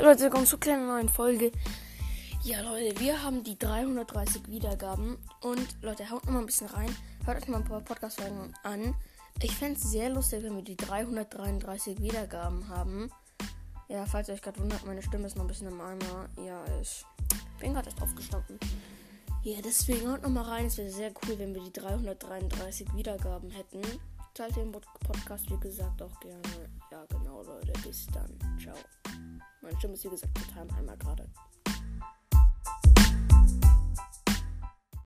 Leute, willkommen zu kleinen neuen Folge. Ja Leute, wir haben die 330 Wiedergaben und Leute, haut noch mal ein bisschen rein. Hört euch mal ein paar Podcast-Folgen an. Ich fände es sehr lustig, wenn wir die 333 Wiedergaben haben. Ja, falls ihr euch gerade wundert, meine Stimme ist noch ein bisschen im Eimer. Ja, ich bin gerade erst aufgestanden. Ja, deswegen haut noch mal rein. Es wäre sehr cool, wenn wir die 333 Wiedergaben hätten. Teilt den Podcast, wie gesagt, auch gerne. Ja, genau, Leute. Bis dann. Meine Stimme ist, wie gesagt, total Eimer gerade.